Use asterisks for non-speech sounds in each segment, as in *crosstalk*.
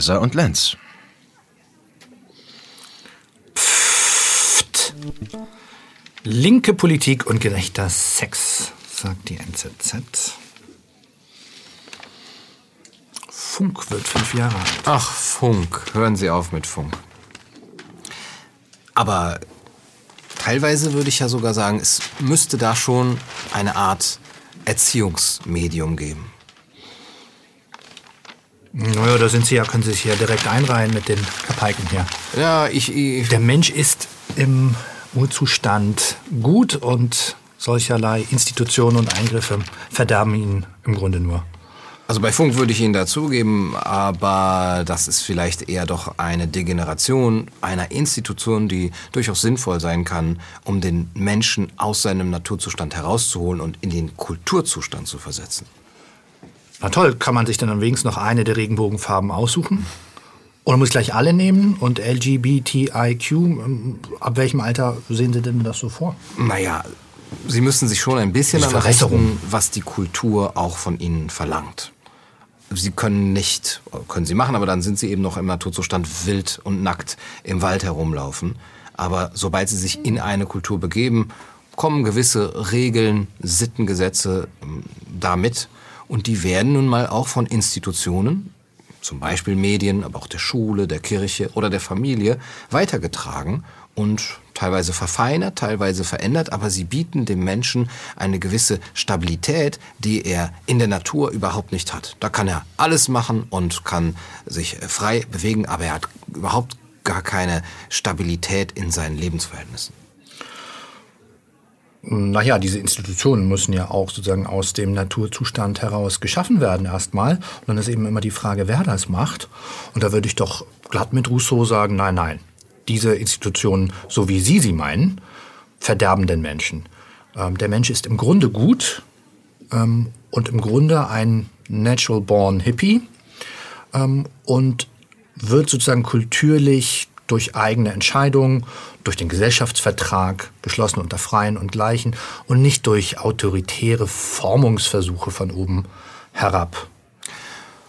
Kaiser und Lenz. Pfft. Linke Politik und gerechter Sex, sagt die NZZ. Funk wird fünf Jahre alt. Ach, Funk. Hören Sie auf mit Funk. Aber teilweise würde ich ja sogar sagen, es müsste da schon eine Art Erziehungsmedium geben. Naja, da sind Sie ja, können Sie sich ja direkt einreihen mit den Kapaiken hier. Ja, ich, ich Der Mensch ist im Urzustand gut und solcherlei Institutionen und Eingriffe verderben ihn im Grunde nur. Also bei Funk würde ich Ihnen dazugeben, aber das ist vielleicht eher doch eine Degeneration einer Institution, die durchaus sinnvoll sein kann, um den Menschen aus seinem Naturzustand herauszuholen und in den Kulturzustand zu versetzen. Na toll, kann man sich dann am wenigsten noch eine der Regenbogenfarben aussuchen? Oder muss ich gleich alle nehmen? Und LGBTIQ, ähm, ab welchem Alter sehen Sie denn das so vor? Naja, Sie müssen sich schon ein bisschen daran Verwässerung. richten, was die Kultur auch von Ihnen verlangt. Sie können nicht, können Sie machen, aber dann sind Sie eben noch im Naturzustand wild und nackt im Wald herumlaufen. Aber sobald Sie sich in eine Kultur begeben, kommen gewisse Regeln, Sittengesetze ähm, damit. Und die werden nun mal auch von Institutionen, zum Beispiel Medien, aber auch der Schule, der Kirche oder der Familie, weitergetragen und teilweise verfeinert, teilweise verändert, aber sie bieten dem Menschen eine gewisse Stabilität, die er in der Natur überhaupt nicht hat. Da kann er alles machen und kann sich frei bewegen, aber er hat überhaupt gar keine Stabilität in seinen Lebensverhältnissen. Naja, diese Institutionen müssen ja auch sozusagen aus dem Naturzustand heraus geschaffen werden erstmal. Und dann ist eben immer die Frage, wer das macht. Und da würde ich doch glatt mit Rousseau sagen, nein, nein. Diese Institutionen, so wie Sie sie meinen, verderben den Menschen. Ähm, der Mensch ist im Grunde gut ähm, und im Grunde ein natural born Hippie ähm, und wird sozusagen kulturlich durch eigene Entscheidungen, durch den Gesellschaftsvertrag, geschlossen unter Freien und Gleichen und nicht durch autoritäre Formungsversuche von oben herab.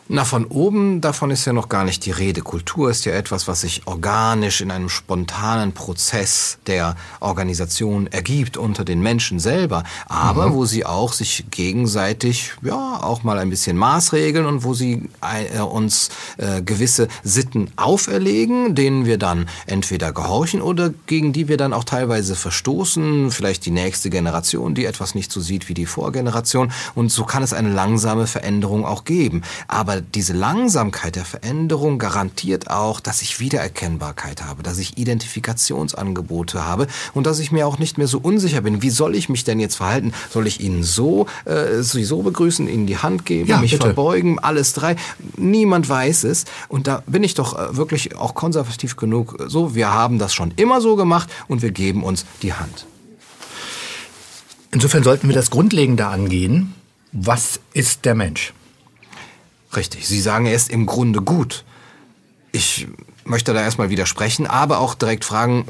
Na, von oben, davon ist ja noch gar nicht die Rede. Kultur ist ja etwas, was sich organisch in einem spontanen Prozess der Organisation ergibt unter den Menschen selber, aber wo sie auch sich gegenseitig, ja, auch mal ein bisschen maßregeln und wo sie äh, uns äh, gewisse Sitten auferlegen, denen wir dann entweder gehorchen oder gegen die wir dann auch teilweise verstoßen, vielleicht die nächste Generation, die etwas nicht so sieht wie die Vorgeneration und so kann es eine langsame Veränderung auch geben. Aber diese Langsamkeit der Veränderung garantiert auch, dass ich Wiedererkennbarkeit habe, dass ich Identifikationsangebote habe und dass ich mir auch nicht mehr so unsicher bin. Wie soll ich mich denn jetzt verhalten? Soll ich Ihnen so, äh, Sie so begrüßen, Ihnen die Hand geben, Ja, mich bitte. verbeugen, alles drei? Niemand weiß es. Und da bin ich doch äh, wirklich auch konservativ genug. So, wir haben das schon immer so gemacht und wir geben uns die Hand. Insofern sollten wir das Grundlegende angehen. Was ist der Mensch? Richtig. Sie sagen, er ist im Grunde gut. Ich möchte da erstmal widersprechen, aber auch direkt fragen,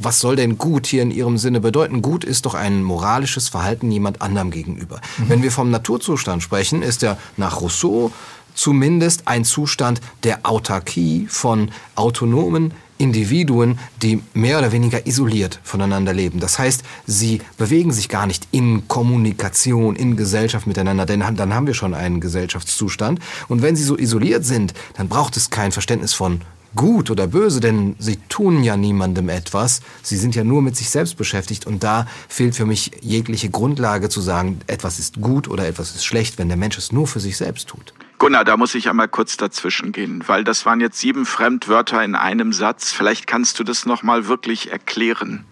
was soll denn gut hier in Ihrem Sinne bedeuten? Gut ist doch ein moralisches Verhalten jemand anderem gegenüber. Wenn wir vom Naturzustand sprechen, ist er nach Rousseau zumindest ein Zustand der Autarkie von autonomen Individuen, die mehr oder weniger isoliert voneinander leben. Das heißt, sie bewegen sich gar nicht in Kommunikation, in Gesellschaft miteinander, denn dann haben wir schon einen Gesellschaftszustand. Und wenn sie so isoliert sind, dann braucht es kein Verständnis von gut oder böse, denn sie tun ja niemandem etwas. Sie sind ja nur mit sich selbst beschäftigt und da fehlt für mich jegliche Grundlage zu sagen, etwas ist gut oder etwas ist schlecht, wenn der Mensch es nur für sich selbst tut. Gunnar, da muss ich einmal kurz dazwischen gehen, weil das waren jetzt sieben Fremdwörter in einem Satz. Vielleicht kannst du das nochmal wirklich erklären.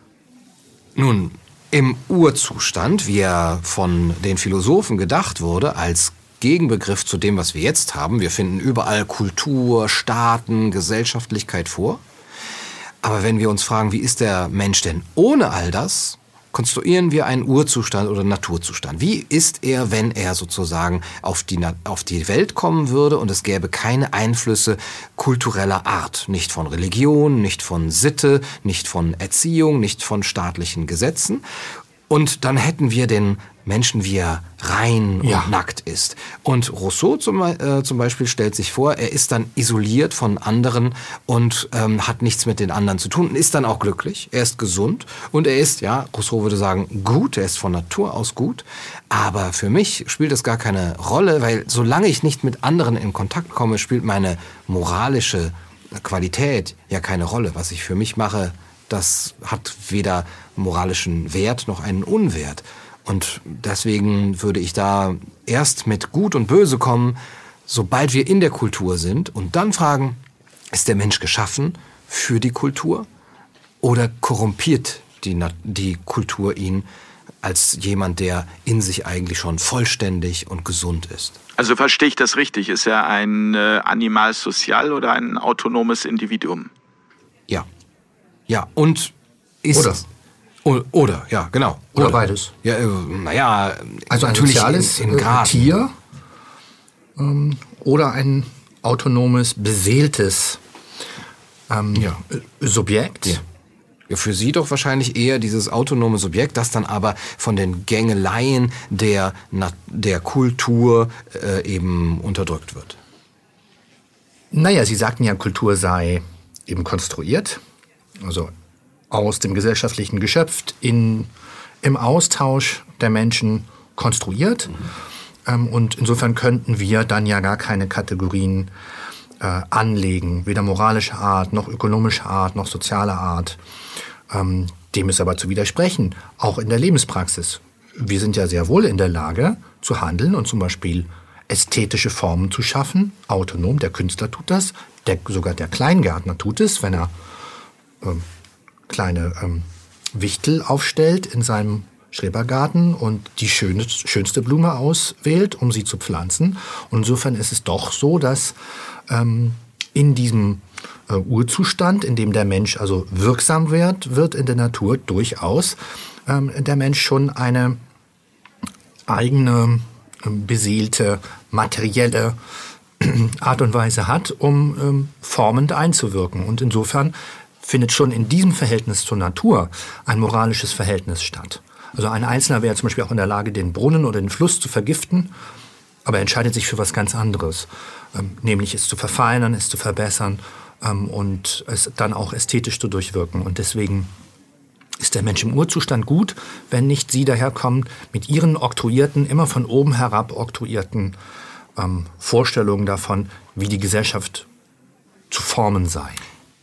Nun, im Urzustand, wie er von den Philosophen gedacht wurde, als Gegenbegriff zu dem, was wir jetzt haben, wir finden überall Kultur, Staaten, Gesellschaftlichkeit vor. Aber wenn wir uns fragen, wie ist der Mensch denn ohne all das, konstruieren wir einen Urzustand oder Naturzustand. Wie ist er, wenn er sozusagen auf die, auf die Welt kommen würde und es gäbe keine Einflüsse kultureller Art? Nicht von Religion, nicht von Sitte, nicht von Erziehung, nicht von staatlichen Gesetzen. Und dann hätten wir den Menschen, wie er rein und Ja. nackt ist. Und Rousseau zum, äh, zum Beispiel stellt sich vor, er ist dann isoliert von anderen und ähm, hat nichts mit den anderen zu tun und ist dann auch glücklich. Er ist gesund und er ist, ja, Rousseau würde sagen, gut, er ist von Natur aus gut. Aber für mich spielt das gar keine Rolle, weil solange ich nicht mit anderen in Kontakt komme, spielt meine moralische Qualität ja keine Rolle. Was ich für mich mache, das hat weder moralischen Wert noch einen Unwert. Und deswegen würde ich da erst mit Gut und Böse kommen, sobald wir in der Kultur sind und dann fragen, ist der Mensch geschaffen für die Kultur oder korrumpiert die, die Kultur ihn als jemand, der in sich eigentlich schon vollständig und gesund ist? Also verstehe ich das richtig? Ist er ein äh, Animal social oder ein autonomes Individuum? Ja. Ja, und ist... Oder. Oder, ja, genau. Oder beides. Ja, äh, naja, Also ein natürlich soziales in, in äh, Graden. Tier ähm, oder ein autonomes, beseeltes ähm, Ja. Subjekt. Ja. Ja, für Sie doch wahrscheinlich eher dieses autonome Subjekt, das dann aber von den Gängeleien der, der Kultur äh, eben unterdrückt wird. Naja, Sie sagten ja, Kultur sei eben konstruiert, also aus dem gesellschaftlichen geschöpft, in, im Austausch der Menschen konstruiert. Ähm, und insofern könnten wir dann ja gar keine Kategorien äh, anlegen, weder moralischer Art, noch ökonomischer Art, noch sozialer Art. Ähm, dem ist aber zu widersprechen, auch in der Lebenspraxis. Wir sind ja sehr wohl in der Lage zu handeln und zum Beispiel ästhetische Formen zu schaffen, autonom. Der Künstler tut das, der, sogar der Kleingärtner tut es, wenn er ähm, kleine ähm, Wichtel aufstellt in seinem Schrebergarten und die schönste Blume auswählt, um sie zu pflanzen. Und insofern ist es doch so, dass ähm, in diesem äh, Urzustand, in dem der Mensch also wirksam wird, wird in der Natur durchaus ähm, der Mensch schon eine eigene ähm, beseelte, materielle Art und Weise hat, um ähm, formend einzuwirken. Und insofern findet schon in diesem Verhältnis zur Natur ein moralisches Verhältnis statt. Also ein Einzelner wäre zum Beispiel auch in der Lage, den Brunnen oder den Fluss zu vergiften, aber er entscheidet sich für was ganz anderes, ähm, nämlich es zu verfeinern, es zu verbessern ähm, und es dann auch ästhetisch zu durchwirken. Und deswegen ist der Mensch im Urzustand gut, wenn nicht Sie daherkommen mit Ihren oktroyierten, immer von oben herab oktroyierten ähm, Vorstellungen davon, wie die Gesellschaft zu formen sei.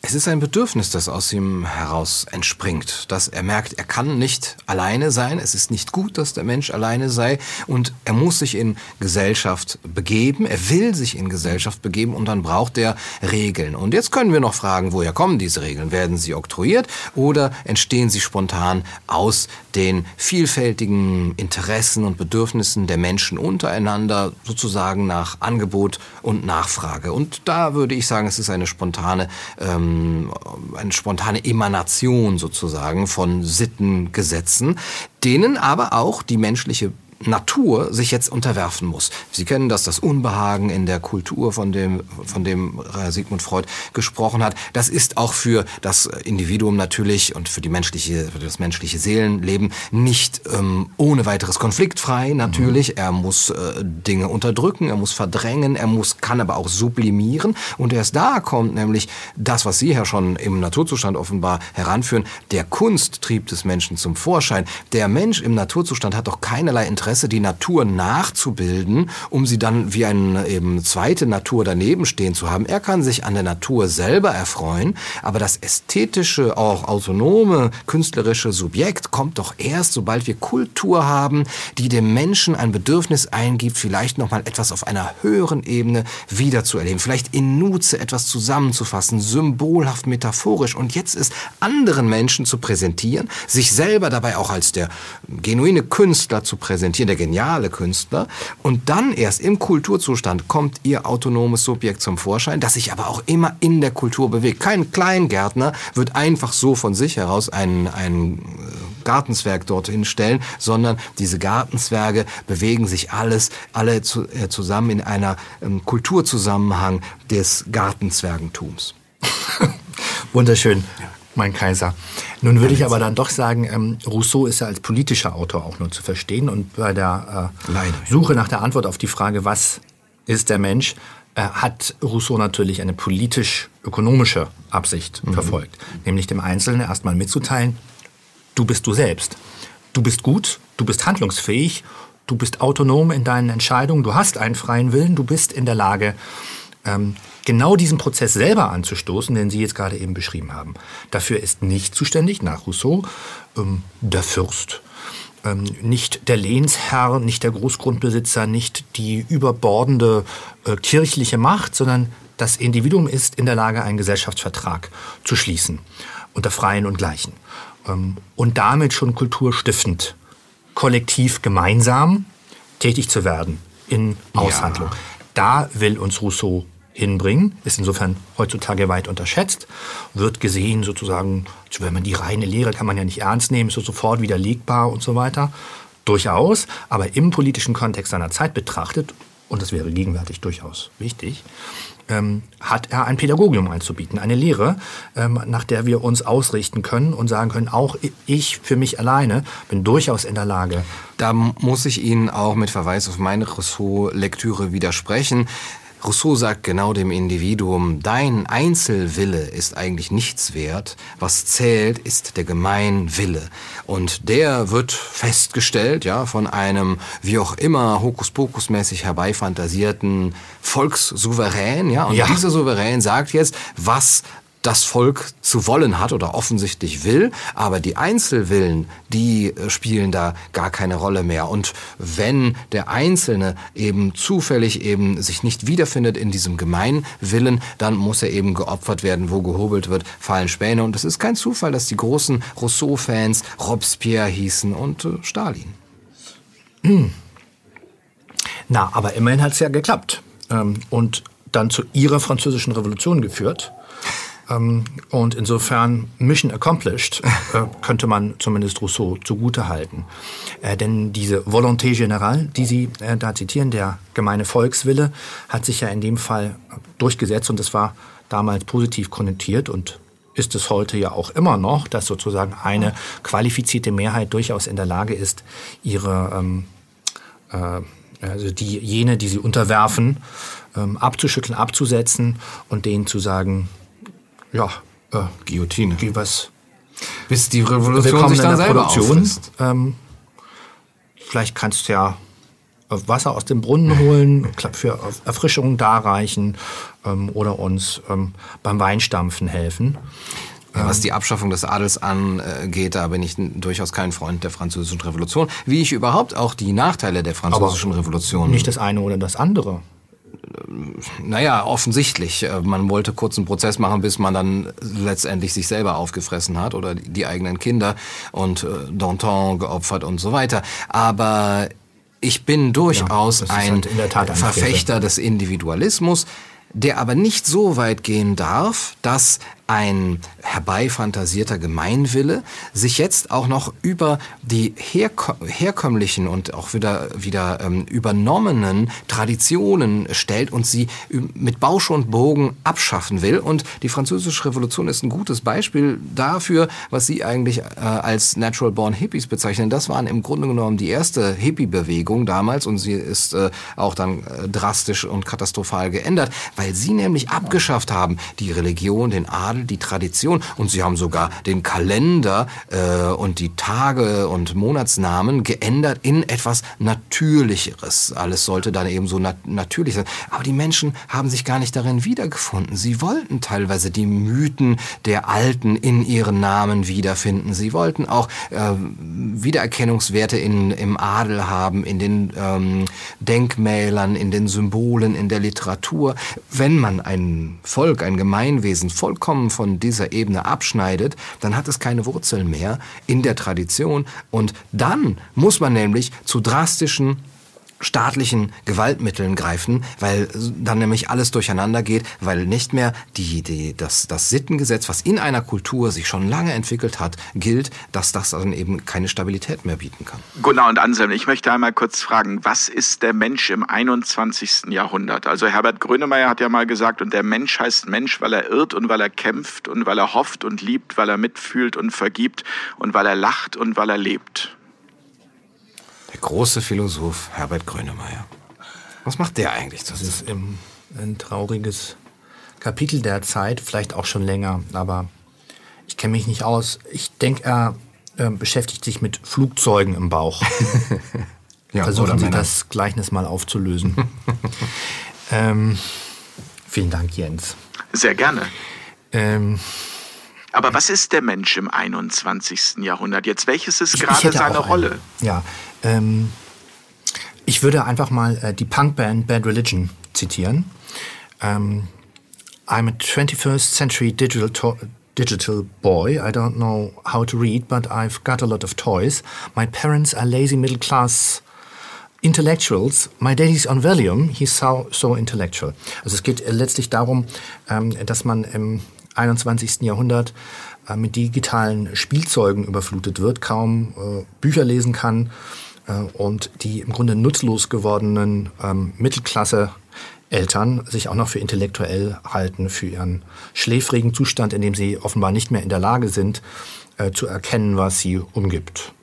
Es ist ein Bedürfnis, das aus ihm heraus entspringt, dass er merkt, er kann nicht alleine sein, es ist nicht gut, dass der Mensch alleine sei und er muss sich in Gesellschaft begeben, er will sich in Gesellschaft begeben und dann braucht er Regeln. Und jetzt können wir noch fragen, woher kommen diese Regeln? Werden sie oktroyiert oder entstehen sie spontan aus den vielfältigen Interessen und Bedürfnissen der Menschen untereinander, sozusagen nach Angebot und Nachfrage? Und da würde ich sagen, es ist eine spontane ähm, eine spontane Emanation sozusagen von Sittengesetzen, denen aber auch die menschliche Natur sich jetzt unterwerfen muss. Sie kennen das, das Unbehagen in der Kultur, von dem, von dem äh, Sigmund Freud gesprochen hat. Das ist auch für das Individuum natürlich und für die menschliche, für das menschliche Seelenleben nicht ähm, ohne weiteres konfliktfrei natürlich. Er muss äh, Dinge unterdrücken, er muss verdrängen, er muss, kann aber auch sublimieren. Und erst da kommt nämlich das, was Sie ja schon im Naturzustand offenbar heranführen, der Kunsttrieb des Menschen zum Vorschein. Der Mensch im Naturzustand hat doch keinerlei Interesse, die Natur nachzubilden, um sie dann wie eine eben zweite Natur daneben stehen zu haben. Er kann sich an der Natur selber erfreuen, aber das ästhetische, auch autonome, künstlerische Subjekt kommt doch erst, sobald wir Kultur haben, die dem Menschen ein Bedürfnis eingibt, vielleicht nochmal etwas auf einer höheren Ebene wiederzuerleben, vielleicht in Nutze etwas zusammenzufassen, symbolhaft, metaphorisch und jetzt ist anderen Menschen zu präsentieren, sich selber dabei auch als der genuine Künstler zu präsentieren, der geniale Künstler. Und dann erst im Kulturzustand kommt ihr autonomes Subjekt zum Vorschein, das sich aber auch immer in der Kultur bewegt. Kein Kleingärtner wird einfach so von sich heraus ein, ein Gartenzwerg dorthin stellen, sondern diese Gartenzwerge bewegen sich alles, alle zu, äh, zusammen in einer ähm, Kulturzusammenhang des Gartenzwergentums. *laughs* Wunderschön. Mein Kaiser. Nun würde ich aber dann doch sagen, ähm, Rousseau ist ja als politischer Autor auch nur zu verstehen. Und bei der äh, Suche nach der Antwort auf die Frage, was ist der Mensch, äh, hat Rousseau natürlich eine politisch-ökonomische Absicht mhm. verfolgt. Nämlich dem Einzelnen erstmal mitzuteilen, du bist du selbst. Du bist gut, du bist handlungsfähig, du bist autonom in deinen Entscheidungen, du hast einen freien Willen, du bist in der Lage, ähm, genau diesen Prozess selber anzustoßen, den Sie jetzt gerade eben beschrieben haben. Dafür ist nicht zuständig, nach Rousseau, ähm, der Fürst. Ähm, nicht der Lehnsherr, nicht der Großgrundbesitzer, nicht die überbordende äh, kirchliche Macht, sondern das Individuum ist in der Lage, einen Gesellschaftsvertrag zu schließen unter Freien und Gleichen ähm, und damit schon kulturstiftend, kollektiv gemeinsam tätig zu werden in Aushandlung. Ja. Da will uns Rousseau hinbringen, ist insofern heutzutage weit unterschätzt, wird gesehen sozusagen, wenn man die reine Lehre kann man ja nicht ernst nehmen, ist so sofort widerlegbar und so weiter. Durchaus, aber im politischen Kontext seiner Zeit betrachtet, und das wäre gegenwärtig durchaus wichtig, ähm, hat er ein Pädagogium einzubieten, eine Lehre, ähm, nach der wir uns ausrichten können und sagen können, auch ich für mich alleine bin durchaus in der Lage. Da muss ich Ihnen auch mit Verweis auf meine Rousseau-Lektüre widersprechen. Rousseau sagt genau dem Individuum, dein Einzelwille ist eigentlich nichts wert, was zählt, ist der Gemeinwille. Und der wird festgestellt, ja, von einem, wie auch immer, Hokuspokus-mäßig herbeifantasierten Volkssouverän, ja, und ja. dieser Souverän sagt jetzt, was das Volk zu wollen hat oder offensichtlich will, aber die Einzelwillen, die äh, spielen da gar keine Rolle mehr. Und wenn der Einzelne eben zufällig eben sich nicht wiederfindet in diesem Gemeinwillen, dann muss er eben geopfert werden, wo gehobelt wird, fallen Späne. Und es ist kein Zufall, dass die großen Rousseau-Fans Robespierre hießen und äh, Stalin. Na, aber immerhin hat es ja geklappt. Ähm, und dann zu ihrer französischen Revolution geführt. Ähm, und insofern Mission accomplished äh, könnte man zumindest Rousseau zugute halten. Äh, denn diese Volonté générale, die Sie äh, da zitieren, der gemeine Volkswille, hat sich ja in dem Fall durchgesetzt und das war damals positiv konnotiert und ist es heute ja auch immer noch, dass sozusagen eine qualifizierte Mehrheit durchaus in der Lage ist, ihre ähm, äh, also die jene, die sie unterwerfen, ähm, abzuschütteln, abzusetzen und denen zu sagen, ja, äh, Guillotine. Wie was? Bis die Revolution sich dann selber Produktion. Ähm, vielleicht kannst du ja Wasser aus dem Brunnen holen, *laughs* für Erfrischung darreichen ähm, oder uns ähm, beim Weinstampfen helfen. Ja, was die Abschaffung des Adels angeht, da bin ich durchaus kein Freund der französischen Revolution. Wie ich überhaupt auch die Nachteile der französischen Revolution. Nicht das eine oder das andere naja, offensichtlich. Äh, man wollte kurz einen Prozess machen, bis man dann letztendlich sich selber aufgefressen hat oder die eigenen Kinder und äh, Danton geopfert und so weiter. Aber ich bin durchaus ja, ein halt Verfechter des Individualismus, der aber nicht so weit gehen darf, dass ein herbeifantasierter Gemeinwille sich jetzt auch noch über die herko herkömmlichen und auch wieder, wieder ähm, übernommenen Traditionen stellt und sie mit Bausch und Bogen abschaffen will. Und die Französische Revolution ist ein gutes Beispiel dafür, was Sie eigentlich äh, als Natural Born Hippies bezeichnen. Das waren im Grunde genommen die erste Hippie-Bewegung damals und sie ist äh, auch dann äh, drastisch und katastrophal geändert, weil sie nämlich abgeschafft haben die Religion, den Adel, Adel die Tradition und sie haben sogar den Kalender äh, und die Tage und Monatsnamen geändert in etwas Natürlicheres. Alles sollte dann eben so nat natürlich sein. Aber die Menschen haben sich gar nicht darin wiedergefunden. Sie wollten teilweise die Mythen der Alten in ihren Namen wiederfinden. Sie wollten auch äh, Wiedererkennungswerte in, im Adel haben, in den ähm, Denkmälern, in den Symbolen, in der Literatur. Wenn man ein Volk, ein Gemeinwesen vollkommen von dieser Ebene abschneidet, dann hat es keine Wurzeln mehr in der Tradition. Und dann muss man nämlich zu drastischen staatlichen Gewaltmitteln greifen, weil dann nämlich alles durcheinander geht, weil nicht mehr die, die, das, das Sittengesetz, was in einer Kultur sich schon lange entwickelt hat, gilt, dass das dann eben keine Stabilität mehr bieten kann. Gunnar und Anselm, ich möchte einmal kurz fragen, was ist der Mensch im 21. Jahrhundert? Also Herbert Grönemeyer hat ja mal gesagt, und der Mensch heißt Mensch, weil er irrt und weil er kämpft und weil er hofft und liebt, weil er mitfühlt und vergibt und weil er lacht und weil er lebt. Der große Philosoph Herbert Grönemeyer. Was macht der eigentlich? Das ist im, ein trauriges Kapitel der Zeit, vielleicht auch schon länger, aber ich kenne mich nicht aus. Ich denke, er äh, beschäftigt sich mit Flugzeugen im Bauch. *laughs* ja, Versuchen Sie das Gleichnis mal aufzulösen. *laughs* ähm, vielen Dank, Jens. Sehr gerne. Ähm, aber was ist der Mensch im 21. Jahrhundert jetzt? Welches ist gerade seine Rolle? Ja, ähm, ich würde einfach mal äh, die Punkband Bad Religion zitieren. Ähm, I'm a 21st century digital, digital boy. I don't know how to read, but I've got a lot of toys. My parents are lazy middle class intellectuals. My daddy's on Valium. He's so, so intellectual. Also es geht äh, letztlich darum, ähm, dass man im 21. Jahrhundert äh, mit digitalen Spielzeugen überflutet wird, kaum äh, Bücher lesen kann und die im Grunde nutzlos gewordenen ähm, Mittelklasse Eltern sich auch noch für intellektuell halten, für ihren schläfrigen Zustand, in dem sie offenbar nicht mehr in der Lage sind, äh, zu erkennen, was sie umgibt.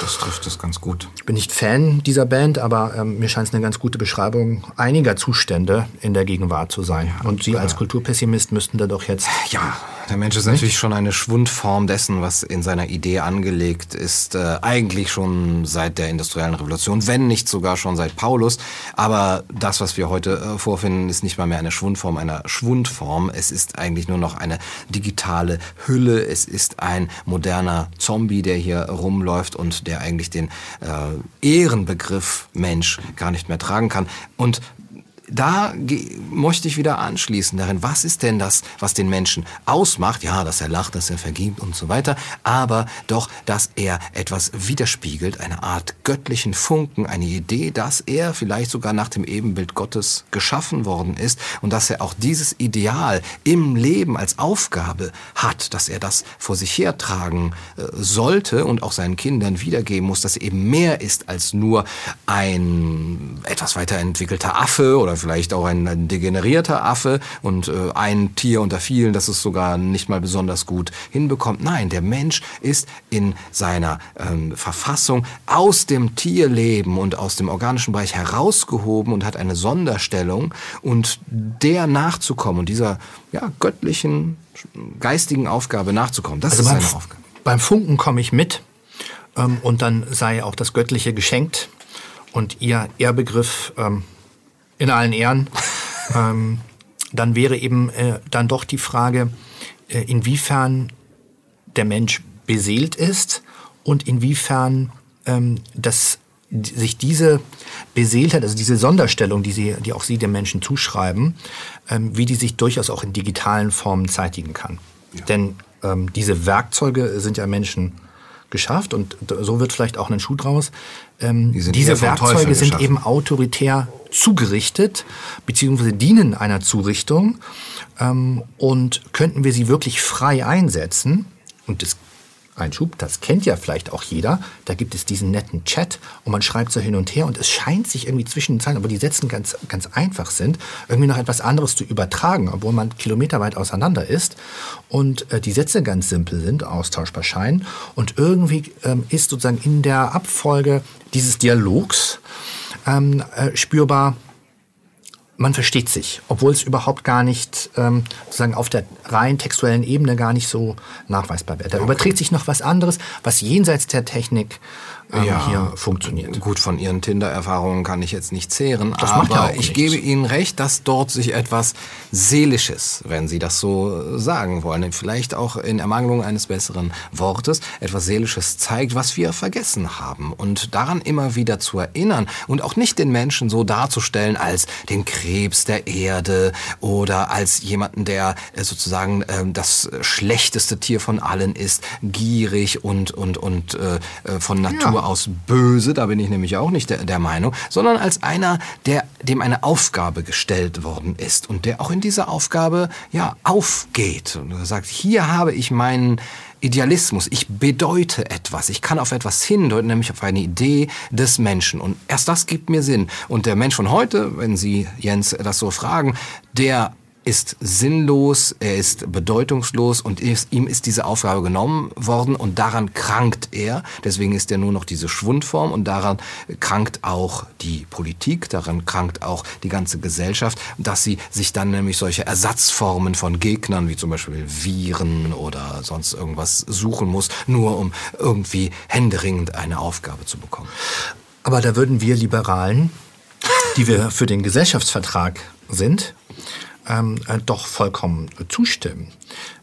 Das trifft es ganz gut. Ich bin nicht Fan dieser Band, aber ähm, mir scheint es eine ganz gute Beschreibung einiger Zustände in der Gegenwart zu sein. Ja, Und Sie als Kulturpessimist müssten da doch jetzt. Ja, der Mensch ist nicht? natürlich schon eine Schwundform dessen, was in seiner Idee angelegt ist, äh, eigentlich schon seit der industriellen Revolution, wenn nicht sogar schon seit Paulus. Aber das, was wir heute äh, vorfinden, ist nicht mal mehr eine Schwundform einer Schwundform. Es ist eigentlich nur noch eine digitale Hülle. Es ist ein moderner Zombie, der hier rumläuft und der eigentlich den äh, Ehrenbegriff Mensch gar nicht mehr tragen kann. Und da möchte ich wieder anschließen darin, was ist denn das, was den Menschen ausmacht? Ja, dass er lacht, dass er vergibt und so weiter, aber doch, dass er etwas widerspiegelt, eine Art göttlichen Funken, eine Idee, dass er vielleicht sogar nach dem Ebenbild Gottes geschaffen worden ist und dass er auch dieses Ideal im Leben als Aufgabe hat, dass er das vor sich hertragen äh, sollte und auch seinen Kindern wiedergeben muss, dass er eben mehr ist als nur ein etwas weiterentwickelter Affe oder vielleicht auch ein, ein degenerierter Affe und äh, ein Tier unter vielen, das es sogar nicht mal besonders gut hinbekommt. Nein, der Mensch ist in seiner ähm, Verfassung aus dem Tierleben und aus dem organischen Bereich herausgehoben und hat eine Sonderstellung und der nachzukommen und dieser ja, göttlichen, geistigen Aufgabe nachzukommen, das also ist seine Aufgabe. Beim Funken komme ich mit ähm, und dann sei auch das Göttliche geschenkt und ihr Ehrbegriff ähm, in allen Ehren. *laughs* ähm, dann wäre eben äh, dann doch die Frage, äh, inwiefern der Mensch beseelt ist und inwiefern ähm, das sich diese Beseeltheit, also diese Sonderstellung, die, sie, die auch Sie dem Menschen zuschreiben, ähm, wie die sich durchaus auch in digitalen Formen zeitigen kann. Ja. Denn ähm, diese Werkzeuge sind ja Menschen geschafft und so wird vielleicht auch ein Schuh draus. Ähm, die diese Werkzeuge sind eben autoritär zugerichtet, beziehungsweise dienen einer Zurichtung. Ähm, und könnten wir sie wirklich frei einsetzen, und das Einschub, das kennt ja vielleicht auch jeder. Da gibt es diesen netten Chat und man schreibt so hin und her und es scheint sich irgendwie zwischen den Zeilen, aber die Sätzen ganz, ganz einfach sind, irgendwie noch etwas anderes zu übertragen, obwohl man kilometerweit auseinander ist und äh, die Sätze ganz simpel sind, austauschbar scheinen und irgendwie ähm, ist sozusagen in der Abfolge dieses Dialogs ähm, äh, spürbar, man versteht sich, obwohl es überhaupt gar nicht ähm, sozusagen auf der rein textuellen Ebene gar nicht so nachweisbar wird. Da okay. überträgt sich noch was anderes, was jenseits der Technik ähm, ja, hier funktioniert. Gut, von Ihren Tinder-Erfahrungen kann ich jetzt nicht zehren, das aber ja ich nichts. gebe Ihnen recht, dass dort sich etwas Seelisches, wenn Sie das so sagen wollen, vielleicht auch in Ermangelung eines besseren Wortes, etwas Seelisches zeigt, was wir vergessen haben. Und daran immer wieder zu erinnern und auch nicht den Menschen so darzustellen als den Krebs der Erde oder als jemanden, der äh, sozusagen äh, das schlechteste Tier von allen ist, gierig und, und, und äh, äh, von Natur ja. Aus böse, da bin ich nämlich auch nicht der, der Meinung, sondern als einer, der, dem eine Aufgabe gestellt worden ist und der auch in dieser Aufgabe ja aufgeht und sagt, hier habe ich meinen Idealismus. Ich bedeute etwas. Ich kann auf etwas hindeuten, nämlich auf eine Idee des Menschen. Und erst das gibt mir Sinn. Und der Mensch von heute, wenn Sie, Jens, das so fragen, der ist sinnlos, er ist bedeutungslos und ist, ihm ist diese Aufgabe genommen worden und daran krankt er. Deswegen ist er nur noch diese Schwundform und daran krankt auch die Politik, daran krankt auch die ganze Gesellschaft, dass sie sich dann nämlich solche Ersatzformen von Gegnern wie zum Beispiel Viren oder sonst irgendwas suchen muss, nur um irgendwie händeringend eine Aufgabe zu bekommen. Aber da würden wir Liberalen, die wir für den Gesellschaftsvertrag sind, ähm, äh, doch vollkommen zustimmen.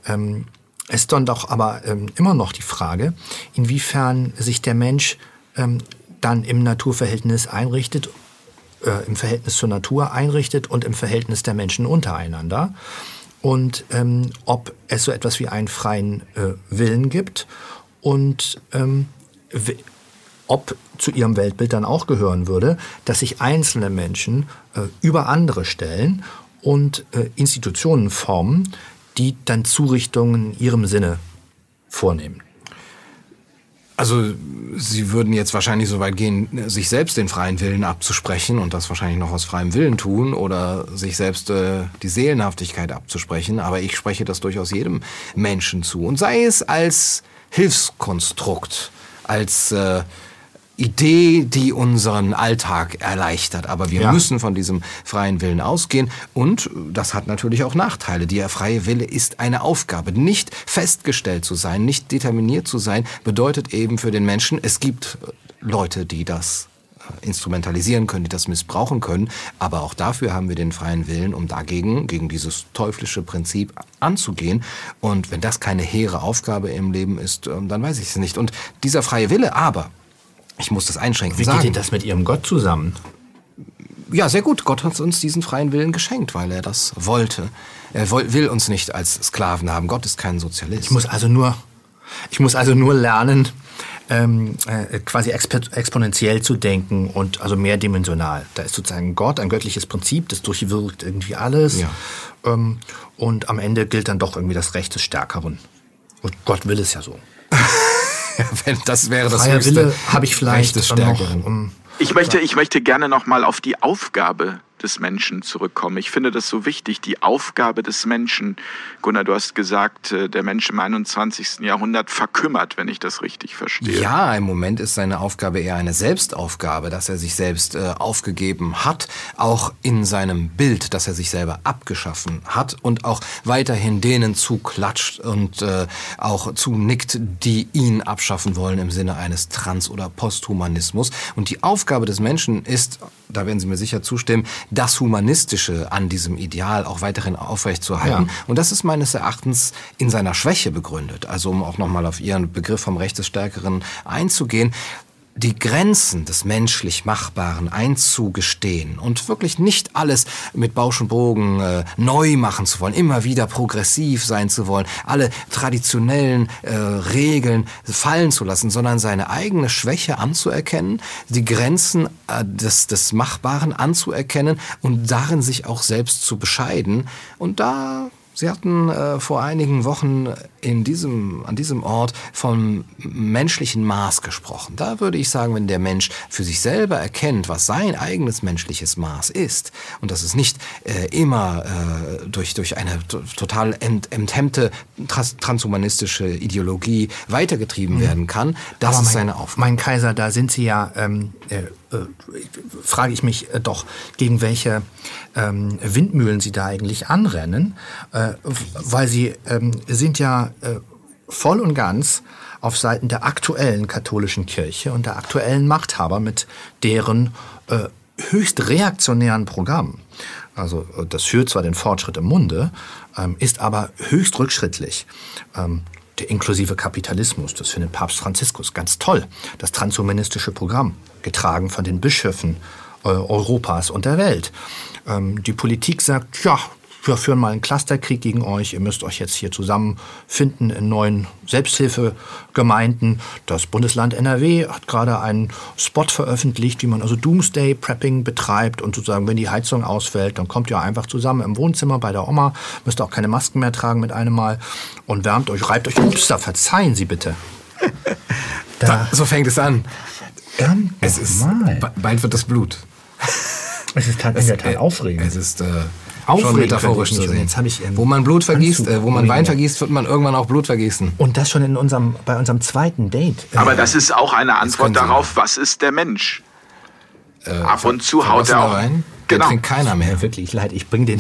Ähm, es ist dann doch aber ähm, immer noch die Frage, inwiefern sich der Mensch ähm, dann im Naturverhältnis einrichtet, äh, im Verhältnis zur Natur einrichtet und im Verhältnis der Menschen untereinander. Und ähm, ob es so etwas wie einen freien äh, Willen gibt und ähm, ob zu ihrem Weltbild dann auch gehören würde, dass sich einzelne Menschen äh, über andere stellen und äh, Institutionen formen, die dann Zurichtungen in ihrem Sinne vornehmen. Also Sie würden jetzt wahrscheinlich so weit gehen, sich selbst den freien Willen abzusprechen und das wahrscheinlich noch aus freiem Willen tun oder sich selbst äh, die Seelenhaftigkeit abzusprechen. Aber ich spreche das durchaus jedem Menschen zu. Und sei es als Hilfskonstrukt, als äh, Idee, die unseren Alltag erleichtert. Aber wir ja. müssen von diesem freien Willen ausgehen. Und das hat natürlich auch Nachteile. Der freie Wille ist eine Aufgabe. Nicht festgestellt zu sein, nicht determiniert zu sein, bedeutet eben für den Menschen, es gibt Leute, die das äh, instrumentalisieren können, die das missbrauchen können. Aber auch dafür haben wir den freien Willen, um dagegen, gegen dieses teuflische Prinzip anzugehen. Und wenn das keine hehre Aufgabe im Leben ist, ähm, dann weiß ich es nicht. Und dieser freie Wille aber, ich muss das einschränken Wie sagen. geht denn das mit Ihrem Gott zusammen? Ja, sehr gut. Gott hat uns diesen freien Willen geschenkt, weil er das wollte. Er will uns nicht als Sklaven haben. Gott ist kein Sozialist. Ich muss also nur, ich muss also nur lernen, ähm, äh, quasi exponentiell zu denken und also mehrdimensional. Da ist sozusagen Gott ein göttliches Prinzip, das durchwirkt irgendwie alles. Ja. Ähm, und am Ende gilt dann doch irgendwie das Recht des Stärkeren. Und Gott will es ja so. *laughs* *laughs* wenn das wäre das Freier Wille habe ich vielleicht noch. Um, ich möchte, ich möchte gerne noch mal auf die Aufgabe des Menschen zurückkommen. Ich finde das so wichtig, die Aufgabe des Menschen. Gunnar, du hast gesagt, äh, der Mensch im 21. Jahrhundert verkümmert, wenn ich das richtig verstehe. Ja, im Moment ist seine Aufgabe eher eine Selbstaufgabe, dass er sich selbst äh, aufgegeben hat, auch in seinem Bild, dass er sich selber abgeschaffen hat und auch weiterhin denen zuklatscht und äh, auch zunickt, die ihn abschaffen wollen im Sinne eines Trans- oder Posthumanismus. Und die Aufgabe des Menschen ist, da werden Sie mir sicher zustimmen, das Humanistische an diesem Ideal auch weiterhin aufrechtzuerhalten. Ja. Und das ist meines Erachtens in seiner Schwäche begründet. Also um auch nochmal auf Ihren Begriff vom Recht des Stärkeren einzugehen die Grenzen des menschlich Machbaren einzugestehen und wirklich nicht alles mit Bausch und Bogen äh, neu machen zu wollen, immer wieder progressiv sein zu wollen, alle traditionellen äh, Regeln fallen zu lassen, sondern seine eigene Schwäche anzuerkennen, die Grenzen äh, des, des Machbaren anzuerkennen und darin sich auch selbst zu bescheiden. Und da Sie hatten äh, vor einigen Wochen in diesem, an diesem Ort vom menschlichen Maß gesprochen. Da würde ich sagen, wenn der Mensch für sich selber erkennt, was sein eigenes menschliches Maß ist und dass es nicht äh, immer äh, durch, durch eine total ent, enthemmte trans transhumanistische Ideologie weitergetrieben mhm. werden kann, das Aber ist seine Aufgabe. Mein Kaiser, da sind Sie ja ähm, äh, äh, frage ich mich äh, doch, gegen welche ähm, Windmühlen Sie da eigentlich anrennen, äh, weil Sie ähm, sind ja äh, voll und ganz auf Seiten der aktuellen katholischen Kirche und der aktuellen Machthaber mit deren äh, höchst reaktionären Programm. Also äh, das führt zwar den Fortschritt im Munde, ähm, ist aber höchst rückschrittlich. Ähm, der inklusive Kapitalismus, das findet Papst Franziskus ganz toll. Das transhumanistische Programm, getragen von den Bischöfen äh, Europas und der Welt. Ähm, die Politik sagt, ja, wir führen mal einen Clusterkrieg gegen euch, ihr müsst euch jetzt hier zusammenfinden in neuen Selbsthilfegemeinden. Das Bundesland NRW hat gerade einen Spot veröffentlicht, wie man also Doomsday Prepping betreibt und sozusagen, wenn die Heizung ausfällt, dann kommt ihr einfach zusammen im Wohnzimmer bei der Oma, müsst auch keine Masken mehr tragen mit einem Mal und wärmt euch, reibt euch. Ups, da verzeihen Sie bitte. *laughs* Da, so fängt es an. Verdammt Es ist, bald wird das Blut. Es ist in der Tat aufregend. Es ist äh, Aufregend schon metaphorisch zu nicht. Sehen. jetzt habe ich, ähm, wo man Blut vergießt, Anzug- äh, wo man Wein vergießt, wird man irgendwann auch Blut vergießen. Und das schon in unserem, bei unserem zweiten Date. Aber das ist auch eine Antwort darauf, was ist der Mensch? Ab und zu haut er auch. Der Genau. trinkt keiner mehr. Wirklich leid, ich bring den.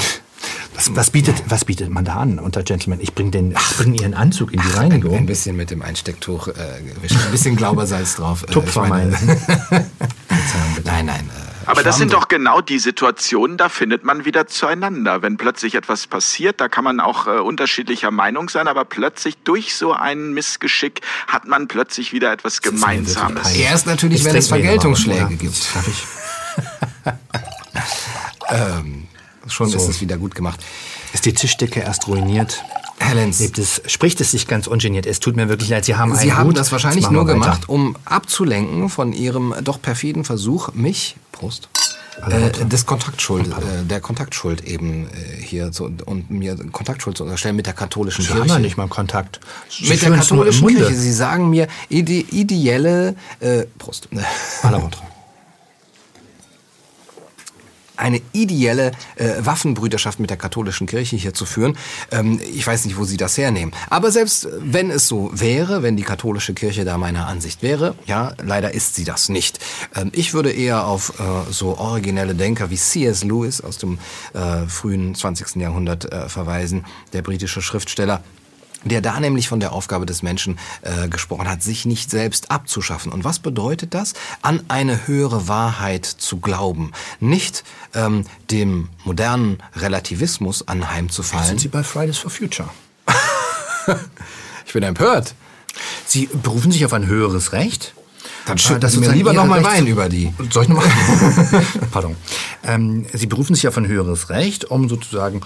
Was, was, bietet, was bietet man da an unter Gentlemen? Ich bring den, ich bring ihren Anzug in die Ein, Reinigung. ein bisschen mit dem Einstecktuch äh, gewischt, ein bisschen Glaubersalz drauf. *laughs* Äh, Tupfer ich meine-. *laughs* Nein, nein. Äh, Aber das sind doch genau die Situationen, da findet man wieder zueinander. Wenn plötzlich etwas passiert, da kann man auch äh, unterschiedlicher Meinung sein, aber plötzlich durch so ein Missgeschick hat man plötzlich wieder etwas Gemeinsames. Erst natürlich, Jetzt wenn es Vergeltungsschläge gibt. Ich? *laughs* Schon So. ist es wieder gut gemacht. Ist die Tischdecke erst ruiniert? Herr Lenz, es, spricht es sich ganz ungeniert. Es tut mir wirklich leid. Sie haben Sie haben Hut. das wahrscheinlich nur gemacht, um abzulenken von Ihrem doch perfiden Versuch, mich, Prost, äh, des Kontaktschuld, äh, der Kontaktschuld eben äh, hier zu, und mir Kontaktschuld zu unterstellen mit der katholischen Sie haben Kirche. ja nicht mal Kontakt. Sie mit der katholischen. Kirche. Sie sagen mir ide ideelle äh, Prost. Vôtre. Eine ideelle äh, Waffenbrüderschaft mit der katholischen Kirche hier zu führen. Ähm, ich weiß nicht, wo Sie das hernehmen. Aber selbst wenn es so wäre, wenn die katholische Kirche da meiner Ansicht wäre, ja, leider ist sie das nicht. Ähm, ich würde eher auf äh, so originelle Denker wie C.S. Lewis aus dem äh, frühen 20. Jahrhundert äh, verweisen, der britische Schriftsteller der da nämlich von der Aufgabe des Menschen äh, gesprochen hat, sich nicht selbst abzuschaffen. Und was bedeutet das? An eine höhere Wahrheit zu glauben. Nicht ähm, dem modernen Relativismus anheimzufallen. Sind Sie bei Fridays for Future? *laughs* Ich bin empört. Sie berufen sich auf ein höheres Recht? Dann Äh, schütten Sie mir lieber Ihre noch mal Rechts- Wein über die. *laughs* Soll ich nochmal? *laughs* Pardon. Ähm, Sie berufen sich auf ein höheres Recht, um sozusagen